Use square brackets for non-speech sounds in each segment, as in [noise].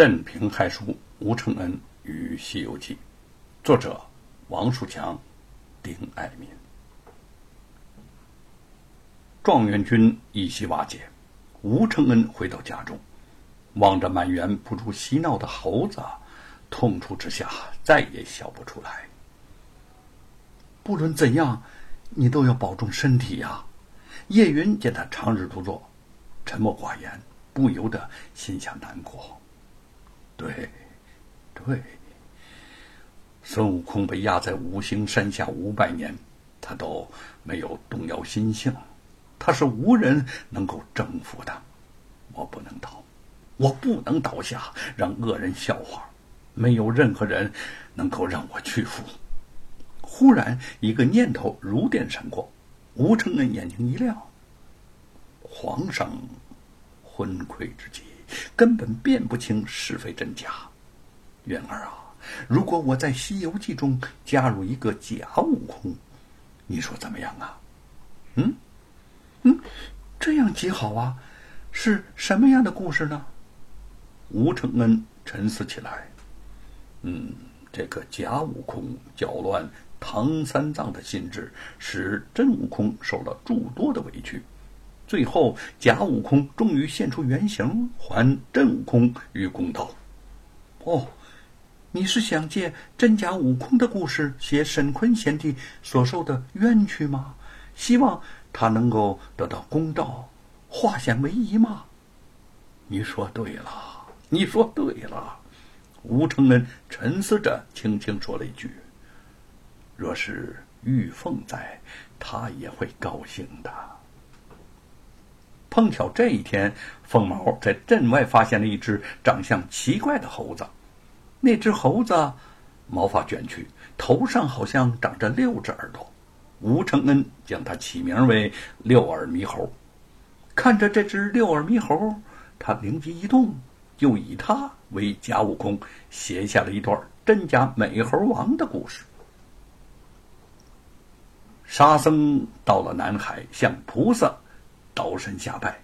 镇平害书吴承恩与《西游记》，作者王树强、丁爱民。状元军一夕瓦解，吴承恩回到家中，望着满园不住嬉闹的猴子，痛楚之下再也笑不出来。不论怎样，你都要保重身体呀！叶云见他长日独坐，沉默寡言，不由得心下难过。对，对。孙悟空被压在五行山下五百年，他都没有动摇心性。他是无人能够征服的。我不能倒，我不能倒下，让恶人笑话。没有任何人能够让我屈服。忽然，一个念头如电闪过，吴承恩眼睛一亮。皇上昏聩之际。根本辨不清是非真假，元儿啊，如果我在《西游记》中加入一个假悟空，你说怎么样啊？嗯，嗯，这样极好啊！是什么样的故事呢？吴承恩沉思起来。嗯，这个假悟空搅乱唐三藏的心智，使真悟空受了诸多的委屈。最后，假悟空终于现出原形，还真悟空于公道。哦，你是想借真假悟空的故事写沈坤贤弟所受的冤屈吗？希望他能够得到公道，化险为夷吗？你说对了，你说对了。吴承恩沉思着，轻轻说了一句：“若是玉凤在，他也会高兴的。”碰巧这一天，凤毛在镇外发现了一只长相奇怪的猴子。那只猴子毛发卷曲，头上好像长着六只耳朵。吴承恩将它起名为“六耳猕猴”。看着这只六耳猕猴，他灵机一动，就以它为假悟空，写下了一段真假美猴王的故事。沙僧到了南海，向菩萨。倒身下拜，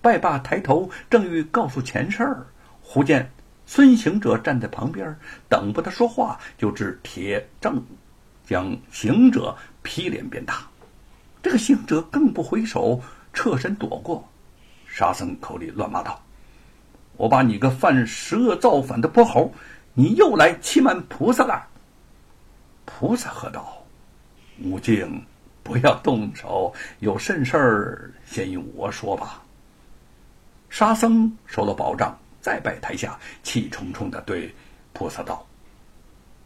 拜罢抬头，正欲告诉前事儿，忽见孙行者站在旁边，等不得说话，就掷铁杖将行者劈脸便打。这个行者更不回首，侧身躲过。沙僧口里乱骂道：“我把你个犯十恶造反的泼猴，你又来欺瞒菩萨了！”菩萨喝道：“悟净。”不要动手，有甚事儿先用我说吧。沙僧收了宝杖，再拜台下，气冲冲的对菩萨道：“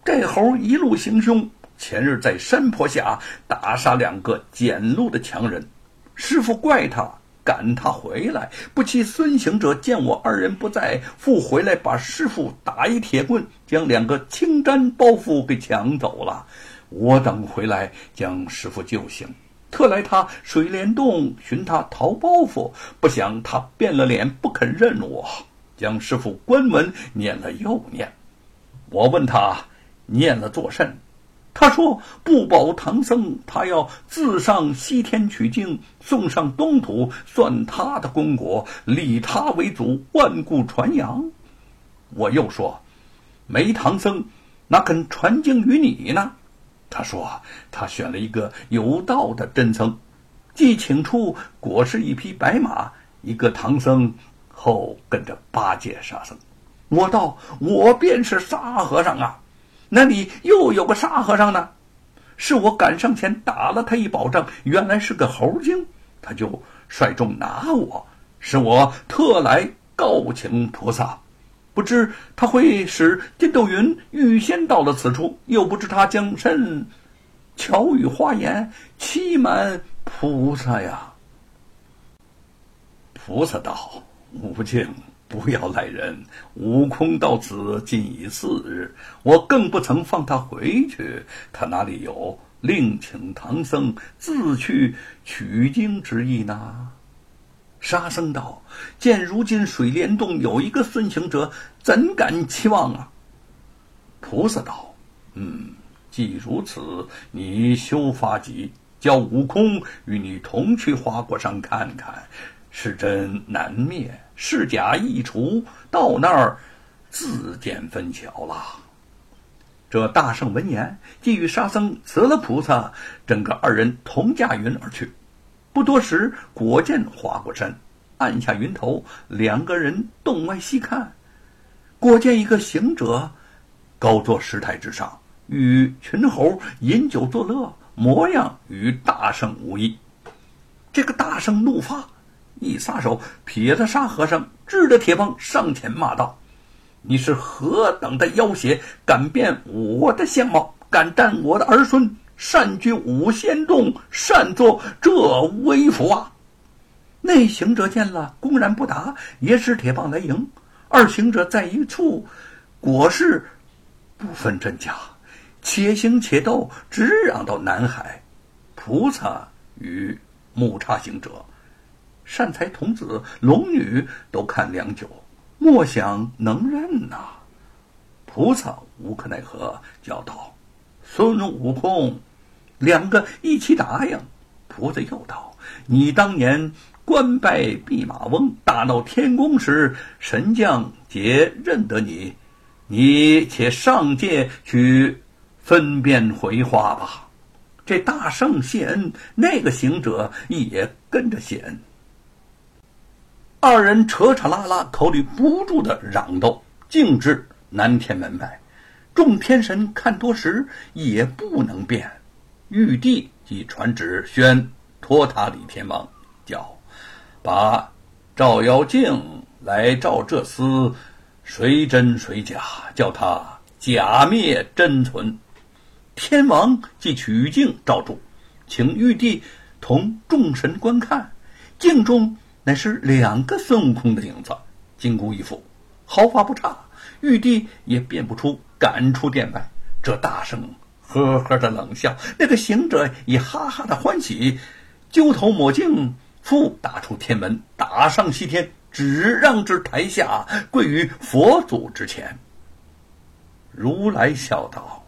这猴一路行凶，前日在山坡下打杀两个捡路的强人，师傅怪他，赶他回来。不期孙行者见我二人不在，复回来把师傅打一铁棍，将两个青毡包袱给抢走了。”我等回来将师傅救醒，特来他水帘洞寻他逃包袱，不想他变了脸不肯认我，将师傅关门念了又念。我问他念了作甚，他说不保唐僧，他要自上西天取经，送上东土，算他的功果，立他为祖，万古传扬。我又说，没唐僧，哪肯传经于你呢？他说：“他选了一个有道的真僧，既请出，果是一匹白马，一个唐僧，后跟着八戒、沙僧。”我道：“我便是沙和尚啊，那里又有个沙和尚呢？是我赶上前打了他一宝杖，原来是个猴精，他就率众拿我，是我特来告请菩萨。”不知他会使筋斗云预先到了此处，又不知他将甚巧语花言欺瞒菩萨呀？菩萨道：“悟净，不要赖人。悟空到此今已四日，我更不曾放他回去，他哪里有另请唐僧自去取经之意呢？”沙僧道：“见如今水帘洞有一个孙行者，怎敢期望啊？”菩萨道：“嗯，既如此，你休发急，叫悟空与你同去花果山看看，是真难灭，是假易除。到那儿，自见分晓了。这大圣闻言，即与沙僧辞了菩萨，整个二人同驾云而去。不多时，果见花果山，按下云头，两个人洞外细看，果见一个行者，高坐石台之上，与群猴饮酒作乐，模样与大圣无异。这个大圣怒发。一撒手，撇了沙和尚，支着铁棒上前骂道：“你是何等的妖邪，敢变我的相貌，敢占我的儿孙，擅居五仙洞，擅作这威服啊！”那行者见了，公然不答，也使铁棒来迎。二行者在一处，果是不分真假，且行且斗，直嚷到南海。菩萨与木叉行者。善财童子、龙女都看良久，莫想能认呐。菩萨无可奈何，叫道：“孙悟空，两个一起答应。”菩萨又道：“你当年官拜弼马翁，大闹天宫时，神将皆认得你，你且上界去分辨回话吧。”这大圣谢恩，那个行者也跟着谢恩。二人扯扯拉拉，口里不住的嚷斗，径至南天门外。众天神看多时，也不能辨。玉帝即传旨宣托塔李天王，叫把照妖镜来照这厮，谁真谁假，叫他假灭真存。天王即取镜照住，请玉帝同众神观看镜中。乃是两个孙悟空的影子，金箍一副，毫发不差。玉帝也辨不出，赶出殿外。这大圣呵呵的冷笑，那个行者也哈哈的欢喜，揪头抹镜，复打出天门，打上西天，只让至台下，跪于佛祖之前。如来笑道：“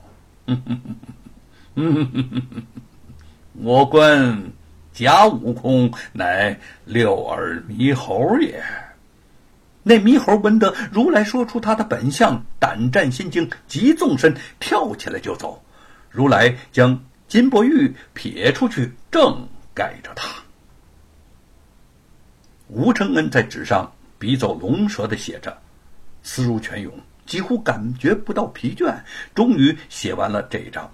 [laughs] 我观。”假悟空乃六耳猕猴也。那猕猴闻得如来说出他的本相，胆战心惊，急纵身跳起来就走。如来将金钵玉撇出去，正盖着他。吴承恩在纸上笔走龙蛇的写着，思如泉涌，几乎感觉不到疲倦。终于写完了这一章。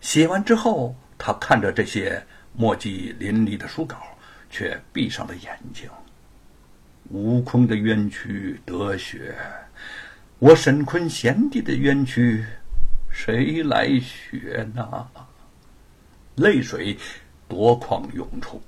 写完之后，他看着这些。墨迹淋漓的书稿，却闭上了眼睛。悟空的冤屈得雪，我沈坤贤弟的冤屈，谁来学呢？泪水夺眶涌出。